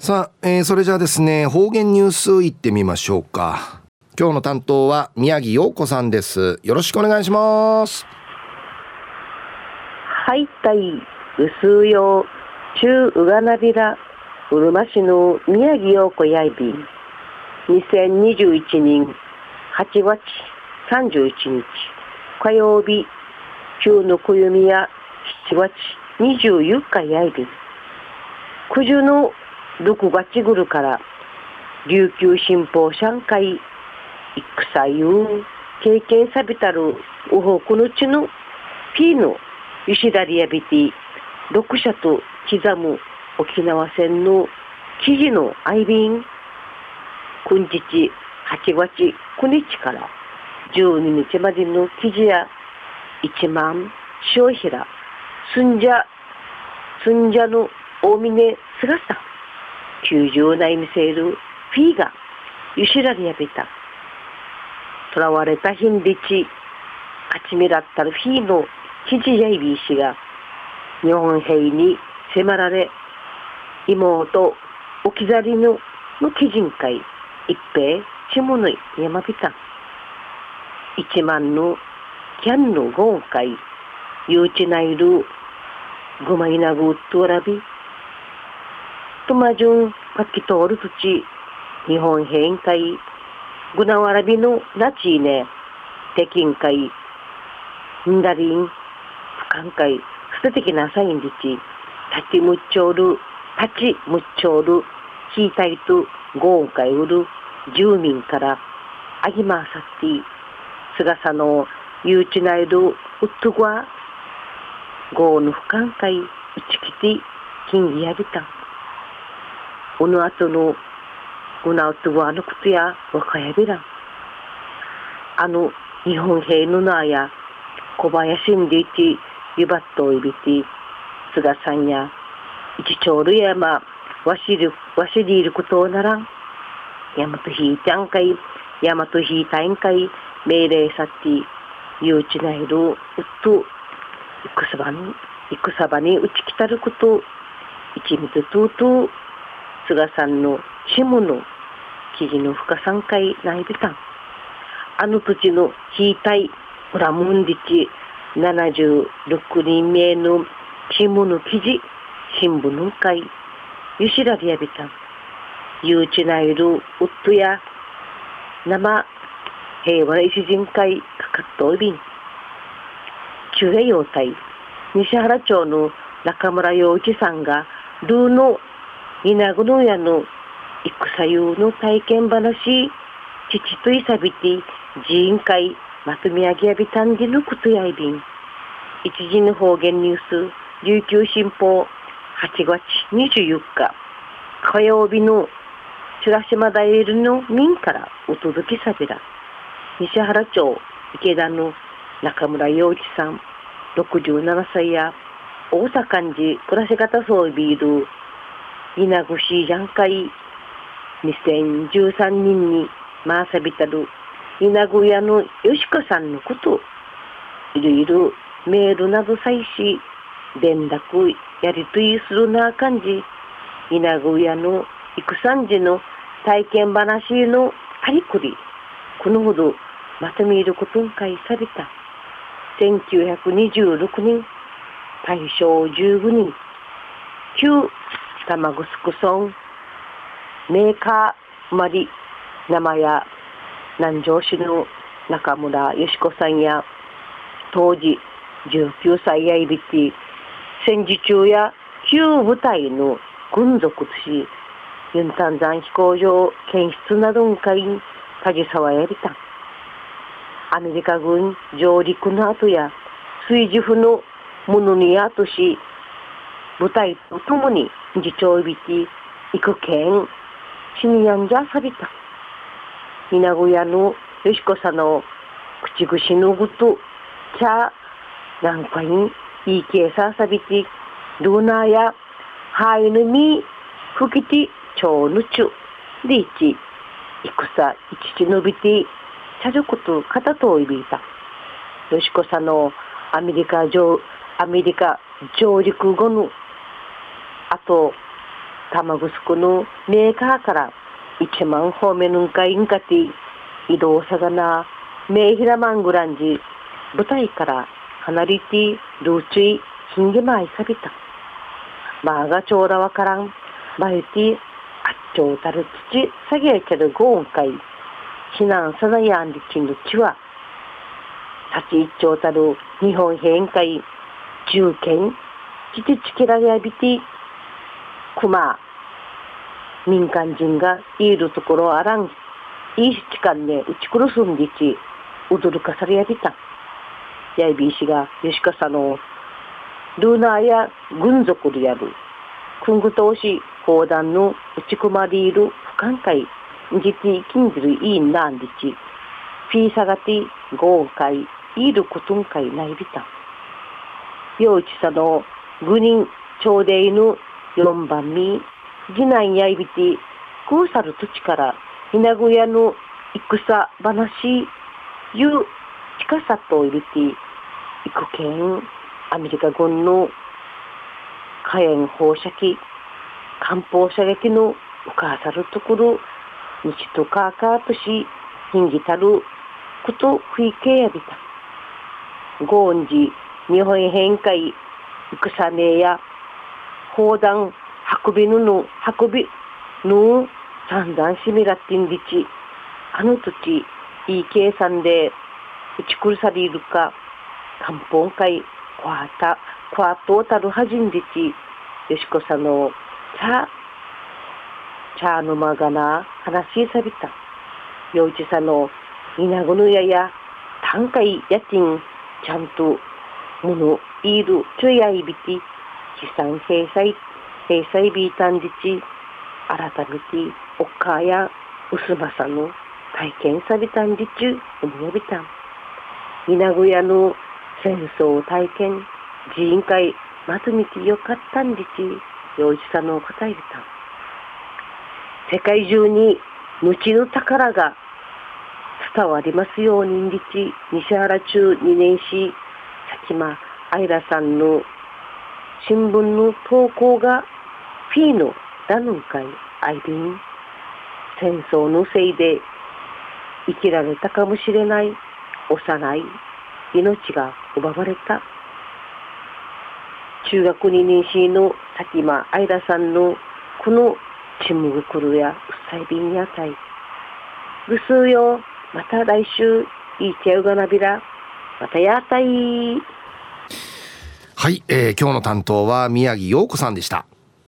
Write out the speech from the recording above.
さあ、えー、それじゃあですね方言ニュースいってみましょうか。今日の担当は宮城陽子さんです。よろしくお願いします。はいたい薄よ中うがなびらうるま市の宮城陽子やいび。2021年8月31日火曜日中の暦や7月24日やいび。九十の6月ぐるから琉球新報上海戦いう経験さびたるうほくのちのピーの石田リアビティ。6社と刻む沖縄戦の記事の愛便。今日8月9日から12日までの記事や1万小平。寸者寸者の大峰姿90内見せるフィーがゆしらりやびた。囚われたヒンリチ勝ち目だったるフィーの記事やいびいしが日本兵に迫られ妹置き去りのの基人会一平ちもの山びた。一万のキャンのゴン会ゆうちないるぐまいなぐっとらびとまじゅんかき通る土地日本変会ぐなわらびのなちね北京会んだりん不寛会捨ててきなさいんりち立ちむっちょる立ちむっちょる聞いたいとごんかいうる住民からあぎまさって菅さのゆうちないるうっとごわ。ごの不寛会うちきて金ぎやびた。のあとのうなうとわのことやわかやびらあの日本兵のなや小林んでいてゆばっといびて菅さんや一丁るやまわしるわしでいることならん。やまとひいちゃんかいやまとひいたんかい命令さってゆうちないるうっと戦場に戦場に打ちきたること。一味とうとう菅さんのシムの記事の深三回内びたん。あの土地の引いたいプラムンディチ76人目のシムの記事、新聞の会、ゆしらりやびたん。ゆうちないるうっとや生平和一人会かかっといびん。中平洋隊、西原町の中村洋一さんが、ルーの稲子のやの戦ゆの体験話、父といさびて、寺院会、まとめ上げやびたんでのことやいびん。一時の方言ニュース、琉球新報、8月24日、火曜日のチュラシマダイルの民からお届けさびら。西原町、池田の中村洋一さん、67歳や、大阪寺暮らし方そうビール、稲越ジャン会2013人にまさびたる稲小屋のよしこさんのこといろいろメールなどさいし連絡やりとりするなあ感じ稲小屋の育三時の体験話のありくりこのほどまとめることん会された。1926年大正15人旧玉城村メーカーまり生や南城市の中村よし子さんや当時19歳やいびて戦時中や旧部隊の軍属としユンタン山飛行場検出などの会に携わやりたアメリカ軍上陸の後や水樹府のものにやとし部隊とともに自長いびき行くけん死にやんじゃさびた。稲小屋のよしこさの口串のぐとちゃなんかにいいけささびてルナやハイヌみふきてちょうぬちゅでいち戦いちちのびてちゃじょことかたといびいた。よしこさのアメリカ上アメリカ上陸後のと玉城のメーカーから1万方面のんかいんかて移動さがな、メイヒラマングランジ、舞台から離れてルーチイ、ヒンゲマイサビタ。マーガチョーラワカラン、マユティ、あっちょうたる土、下げちゃるゴーンかい、避難さなやんりちんのちは、立ち一丁たる日本変会、中堅、ちちちきらやびて、熊、民間人がいるところあらん、いい時間で打ち殺すんでち、うるかされやびた。やいびいしが、よしかさの、ルーナーや軍属でやる、くんぐとおし、砲弾の打ち込まれいる不寛解、じき、きんじるいいなんでち、ピーサガティ、ゴーカイ、いることんかいないびた。ようちさの、軍人、朝礼の4番目、次男やいびて、くうさる土地から、ひなごやの戦話、ゆう近さといびて、いくけん、アメリカ軍の火炎放射器、艦砲射撃のうかさるところ、道とかかとし、ひんぎたる、こと食いけやびた。ごんじ、日本返会、戦えや、砲弾、運びぬの、運びぬ、三段しみらってんりち、あの土地、いい計算で、打ちくるされるか、漢方会、こわた、こわとたるはじんりち、よしこさの、さ、茶の間がな、話しさびた。ようちさの、いなごぬやや、単価やちん、ちゃんと、もの、いる、ちょやいびて、悲惨閉鎖、閉鎖ビータンジチ、改めて、おっかや、うすまさの、体験さびたんじちゅ、うむやびたん。稲小屋の戦争体験、寺院会、まとめてよかったんじち、ようちさの答えびたん。世界中に、無知の宝が、伝わりますように日西原中2年し、さきまあいらさんの新聞の投稿がフィーのダヌン会アイビン。戦争のせいで生きられたかもしれない幼い命が奪われた。中学2年生のさきまあいらさんのこのチムグクルやうっさいびんやたいぐすうよ。また来週、いいちゃうがなびら。またやったい。はい、えー、今日の担当は宮城陽子さんでした。